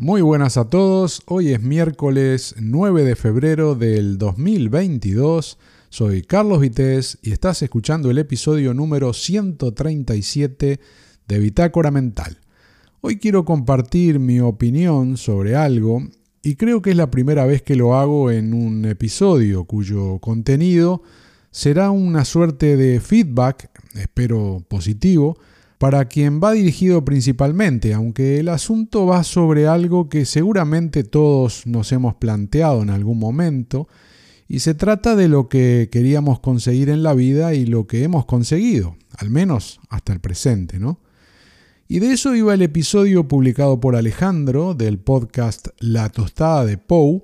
Muy buenas a todos, hoy es miércoles 9 de febrero del 2022, soy Carlos Vitéz y estás escuchando el episodio número 137 de Bitácora Mental. Hoy quiero compartir mi opinión sobre algo y creo que es la primera vez que lo hago en un episodio cuyo contenido será una suerte de feedback, espero positivo, para quien va dirigido principalmente, aunque el asunto va sobre algo que seguramente todos nos hemos planteado en algún momento, y se trata de lo que queríamos conseguir en la vida y lo que hemos conseguido, al menos hasta el presente, ¿no? Y de eso iba el episodio publicado por Alejandro del podcast La tostada de Pou,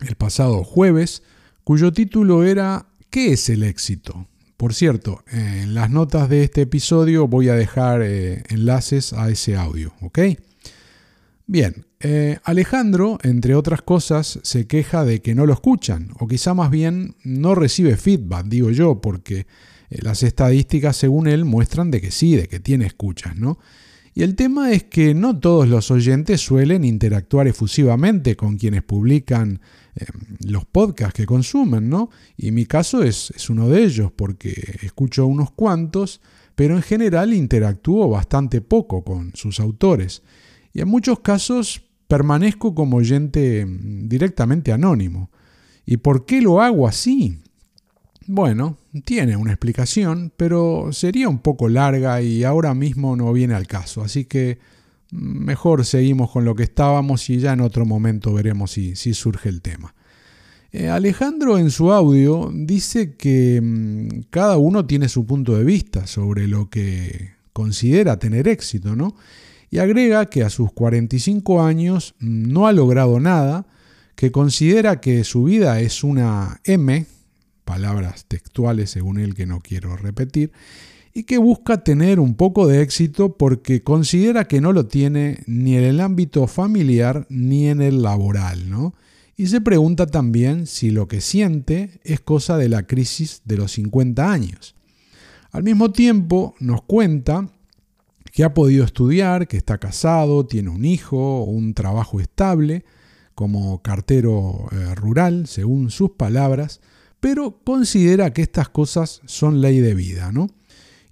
el pasado jueves, cuyo título era ¿Qué es el éxito? Por cierto, en las notas de este episodio voy a dejar eh, enlaces a ese audio, ¿ok? Bien, eh, Alejandro, entre otras cosas, se queja de que no lo escuchan, o quizá más bien no recibe feedback, digo yo, porque eh, las estadísticas, según él, muestran de que sí, de que tiene escuchas, ¿no? Y el tema es que no todos los oyentes suelen interactuar efusivamente con quienes publican eh, los podcasts que consumen, ¿no? Y mi caso es, es uno de ellos, porque escucho unos cuantos, pero en general interactúo bastante poco con sus autores. Y en muchos casos permanezco como oyente mm, directamente anónimo. ¿Y por qué lo hago así? Bueno, tiene una explicación, pero sería un poco larga y ahora mismo no viene al caso, así que mejor seguimos con lo que estábamos y ya en otro momento veremos si, surge el tema. Eh, Alejandro en su audio dice que mm, cada uno tiene su punto de vista sobre lo que considera tener éxito, ¿no? Y agrega que a sus 45 años no ha logrado nada, que considera que su vida es una M, palabras textuales según él que no quiero repetir, y que busca tener un poco de éxito porque considera que no lo tiene ni en el ámbito familiar ni en el laboral, ¿no? Y se pregunta también si lo que siente es cosa de la crisis de los 50 años. Al mismo tiempo nos cuenta que ha podido estudiar, que está casado, tiene un hijo, un trabajo estable como cartero eh, rural, según sus palabras, pero considera que estas cosas son ley de vida, ¿no?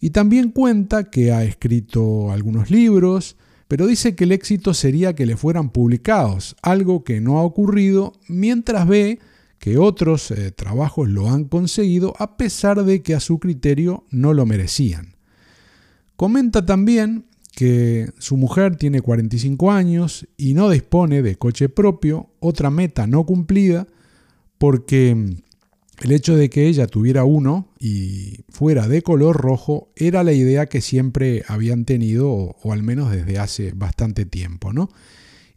Y también cuenta que ha escrito algunos libros, pero dice que el éxito sería que le fueran publicados, algo que no ha ocurrido mientras ve que otros eh, trabajos lo han conseguido a pesar de que a su criterio no lo merecían. Comenta también que su mujer tiene 45 años y no dispone de coche propio, otra meta no cumplida, porque el hecho de que ella tuviera uno y fuera de color rojo era la idea que siempre habían tenido, o, al menos desde hace bastante tiempo, ¿no?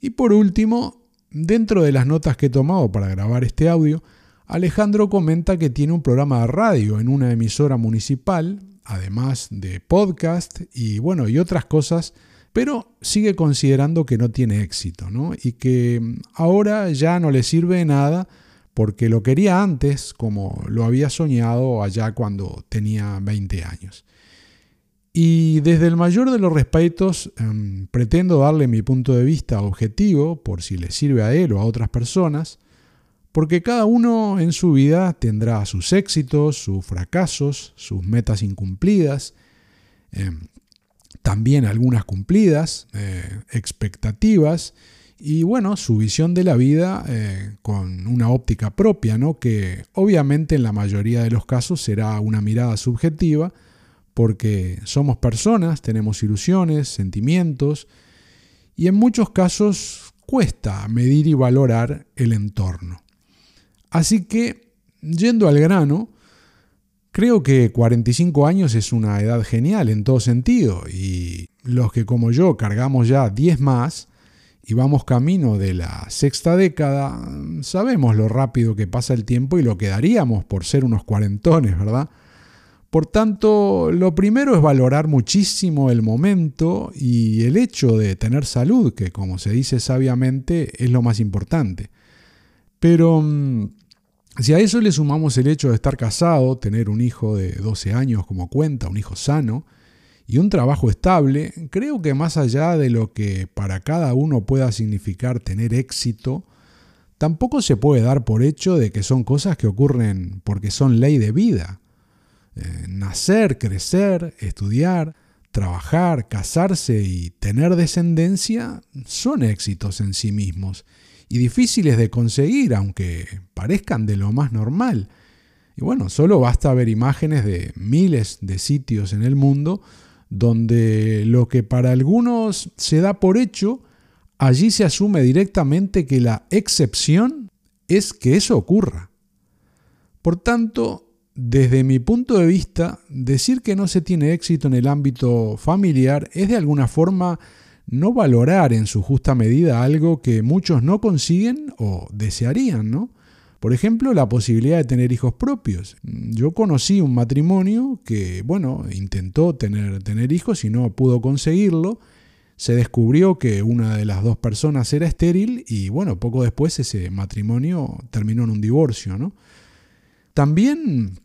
Y por último, dentro de las notas que he tomado para grabar este audio, Alejandro comenta que tiene un programa de radio en una emisora municipal, además de podcast y bueno, y otras cosas, pero sigue considerando que no tiene éxito, ¿no? Y que ahora ya no le sirve de nada porque lo quería antes como lo había soñado allá cuando tenía 20 años. Y desde el mayor de los respetos em, pretendo darle mi punto de vista objetivo, por si le sirve a él o a otras personas, porque cada uno en su vida tendrá sus éxitos, sus fracasos, sus metas incumplidas, em, también algunas cumplidas, eh, expectativas, y bueno, su visión de la vida eh, con una óptica propia, ¿no? que obviamente en la mayoría de los casos será una mirada subjetiva, porque somos personas, tenemos ilusiones, sentimientos, y en muchos casos cuesta medir y valorar el entorno. Así que, yendo al grano, creo que 45 años es una edad genial en todo sentido, y los que como yo cargamos ya 10 más, y vamos camino de la sexta década, sabemos lo rápido que pasa el tiempo y lo que daríamos por ser unos cuarentones, ¿verdad? Por tanto, lo primero es valorar muchísimo el momento y el hecho de tener salud, que como se dice sabiamente es lo más importante. Pero mm, si a eso le sumamos el hecho de estar casado, tener un hijo de 12 años como cuenta, un hijo sano, y un trabajo estable, creo que más allá de lo que para cada uno pueda significar tener éxito, tampoco se puede dar por hecho de que son cosas que ocurren porque son ley de vida. Eh, nacer, crecer, estudiar, trabajar, casarse y tener descendencia son éxitos en sí mismos y difíciles de conseguir, aunque parezcan de lo más normal. Y bueno, solo basta ver imágenes de miles de sitios en el mundo donde lo que para algunos se da por hecho, allí se asume directamente que la excepción es que eso ocurra. Por tanto, desde mi punto de vista, decir que no se tiene éxito en el ámbito familiar es de alguna forma no valorar en su justa medida algo que muchos no consiguen o desearían, ¿no? Por ejemplo, la posibilidad de tener hijos propios. Yo conocí un matrimonio que, bueno, intentó tener, tener hijos y no pudo conseguirlo. Se descubrió que una de las dos personas era estéril y, bueno, poco después ese matrimonio terminó en un divorcio, ¿no? También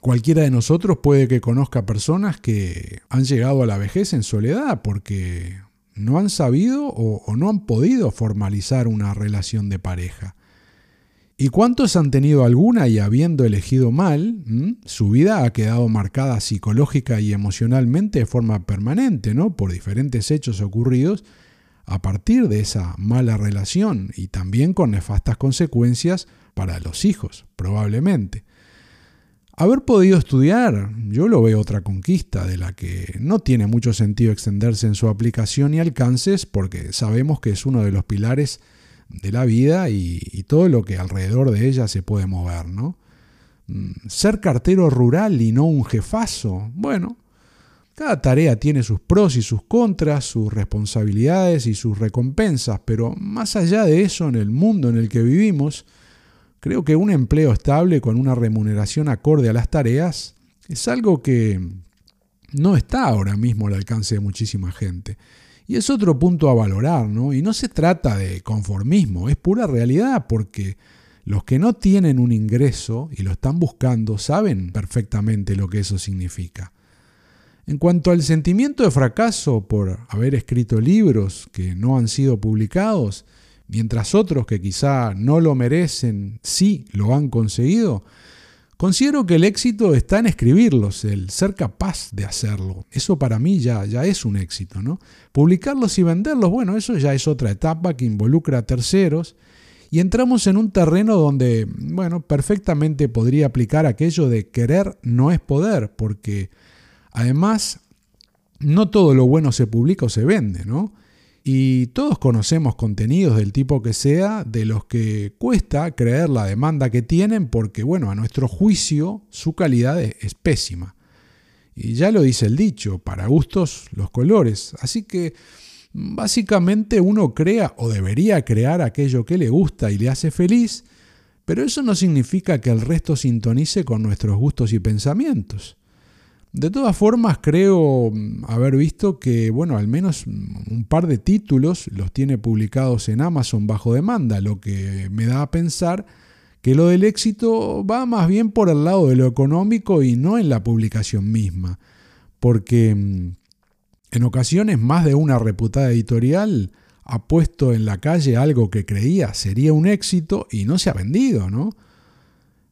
cualquiera de nosotros puede que conozca personas que han llegado a la vejez en soledad porque no han sabido o, no han podido formalizar una relación de pareja. ¿Y cuántos han tenido alguna y habiendo elegido mal, su vida ha quedado marcada psicológica y emocionalmente de forma permanente, ¿no? Por diferentes hechos ocurridos a partir de esa mala relación y también con nefastas consecuencias para los hijos, probablemente. Haber podido estudiar, yo lo veo otra conquista de la que no tiene mucho sentido extenderse en su aplicación y alcances porque sabemos que es uno de los pilares de la vida y, todo lo que alrededor de ella se puede mover, ¿no? Mm, ser cartero rural y no un jefazo, bueno, cada tarea tiene sus pros y sus contras, sus responsabilidades y sus recompensas, pero más allá de eso en el mundo en el que vivimos, Creo que un empleo estable con una remuneración acorde a las tareas es algo que no está ahora mismo al alcance de muchísima gente. Y es otro punto a valorar, ¿no? Y no se trata de conformismo, es pura realidad porque los que no tienen un ingreso y lo están buscando saben perfectamente lo que eso significa. En cuanto al sentimiento de fracaso por haber escrito libros que no han sido publicados, mientras otros que quizá no lo merecen sí lo han conseguido, considero que el éxito está en escribirlos, el ser capaz de hacerlo. Eso para mí ya, ya es un éxito, ¿no? Publicarlos y venderlos, bueno, eso ya es otra etapa que involucra a terceros. Y entramos en un terreno donde, bueno, perfectamente podría aplicar aquello de querer no es poder, porque además no todo lo bueno se publica o se vende, ¿no? Y todos conocemos contenidos del tipo que sea de los que cuesta creer la demanda que tienen porque, bueno, a nuestro juicio su calidad es, pésima. Y ya lo dice el dicho, para gustos los colores. Así que básicamente uno crea o debería crear aquello que le gusta y le hace feliz, pero eso no significa que el resto sintonice con nuestros gustos y pensamientos. De todas formas, creo mm, haber visto que, bueno, al menos mm, un par de títulos los tiene publicados en Amazon bajo demanda, lo que me da a pensar que lo del éxito va más bien por el lado de lo económico y no en la publicación misma, porque mm, en ocasiones más de una reputada editorial ha puesto en la calle algo que creía sería un éxito y no se ha vendido, ¿no?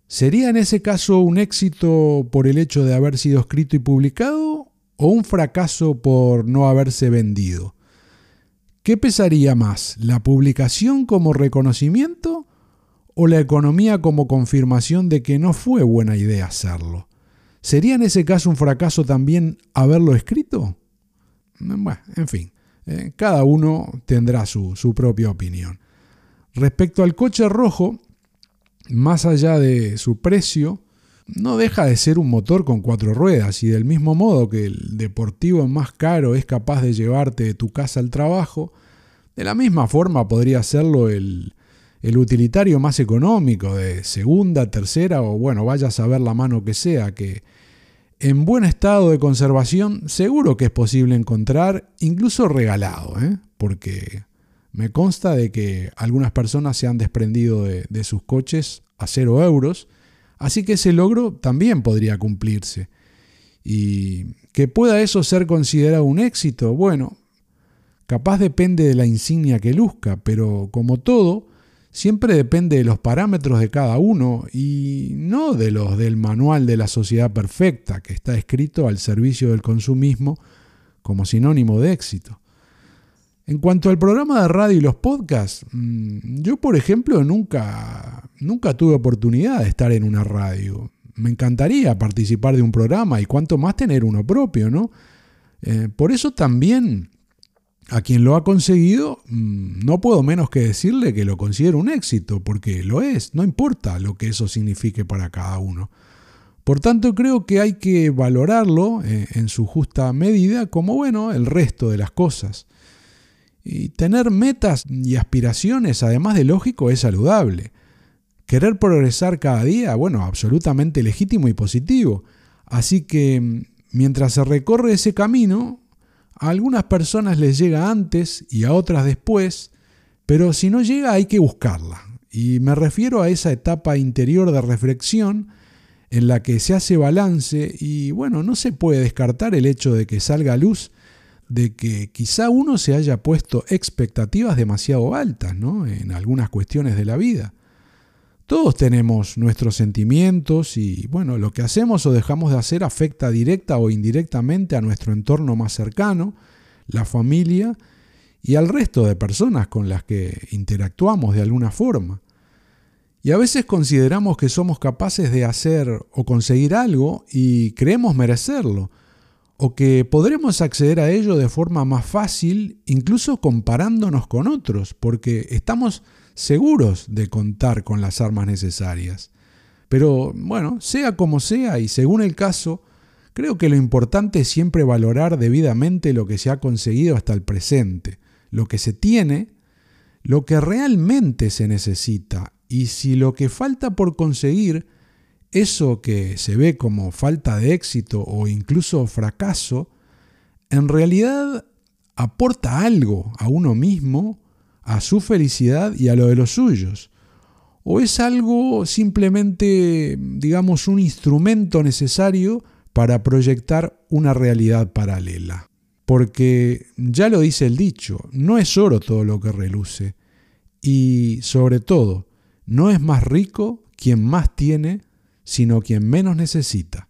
¿Sería en ese caso un éxito por el hecho de haber sido escrito y publicado o un fracaso por no haberse vendido? ¿Qué pesaría más, la publicación como reconocimiento o la economía como confirmación de que no fue buena idea hacerlo? ¿Sería en ese caso un fracaso también haberlo escrito? Bueno, en fin, eh, cada uno tendrá su, su propia opinión. Respecto al coche rojo, más allá de su precio, no deja de ser un motor con cuatro ruedas y del mismo modo que el deportivo más caro es capaz de llevarte de tu casa al trabajo, de la misma forma podría serlo el, utilitario más económico de segunda, tercera o bueno, vaya a saber la mano que sea, que en buen estado de conservación seguro que es posible encontrar, incluso regalado, ¿eh? porque me consta de que algunas personas se han desprendido de, sus coches a cero euros, así que ese logro también podría cumplirse. Y que pueda eso ser considerado un éxito, bueno, capaz depende de la insignia que luzca, pero como todo, siempre depende de los parámetros de cada uno y no de los del manual de la sociedad perfecta que está escrito al servicio del consumismo como sinónimo de éxito. En cuanto al programa de radio y los podcasts, mm, yo por ejemplo nunca, nunca tuve oportunidad de estar en una radio. Me encantaría participar de un programa y cuanto más tener uno propio, ¿no? Eh, por eso también a quien lo ha conseguido, mm, no puedo menos que decirle que lo considero un éxito, porque lo es, no importa lo que eso signifique para cada uno. Por tanto, creo que hay que valorarlo eh, en su justa medida como, bueno, el resto de las cosas. Y tener metas y aspiraciones, además de lógico, es saludable. Querer progresar cada día, bueno, absolutamente legítimo y positivo. Así que mm, mientras se recorre ese camino, a algunas personas les llega antes y a otras después, pero si no llega hay que buscarla. Y me refiero a esa etapa interior de reflexión en la que se hace balance y bueno, no se puede descartar el hecho de que salga a luz de que quizá uno se haya puesto expectativas demasiado altas ¿no? en algunas cuestiones de la vida. Todos tenemos nuestros sentimientos y bueno, lo que hacemos o dejamos de hacer afecta directa o indirectamente a nuestro entorno más cercano, la familia y al resto de personas con las que interactuamos de alguna forma. Y a veces consideramos que somos capaces de hacer o conseguir algo y creemos merecerlo, o que podremos acceder a ello de forma más fácil, incluso comparándonos con otros, porque estamos seguros de contar con las armas necesarias. Pero bueno, sea como sea y según el caso, creo que lo importante es siempre valorar debidamente lo que se ha conseguido hasta el presente, lo que se tiene, lo que realmente se necesita y si lo que falta por conseguir eso que se ve como falta de éxito o incluso fracaso, en realidad aporta algo a uno mismo, a su felicidad y a lo de los suyos. O es algo simplemente, digamos, un instrumento necesario para proyectar una realidad paralela. Porque ya lo dice el dicho, no es oro todo lo que reluce. Y sobre todo, no es más rico quien más tiene, sino quien menos necesita.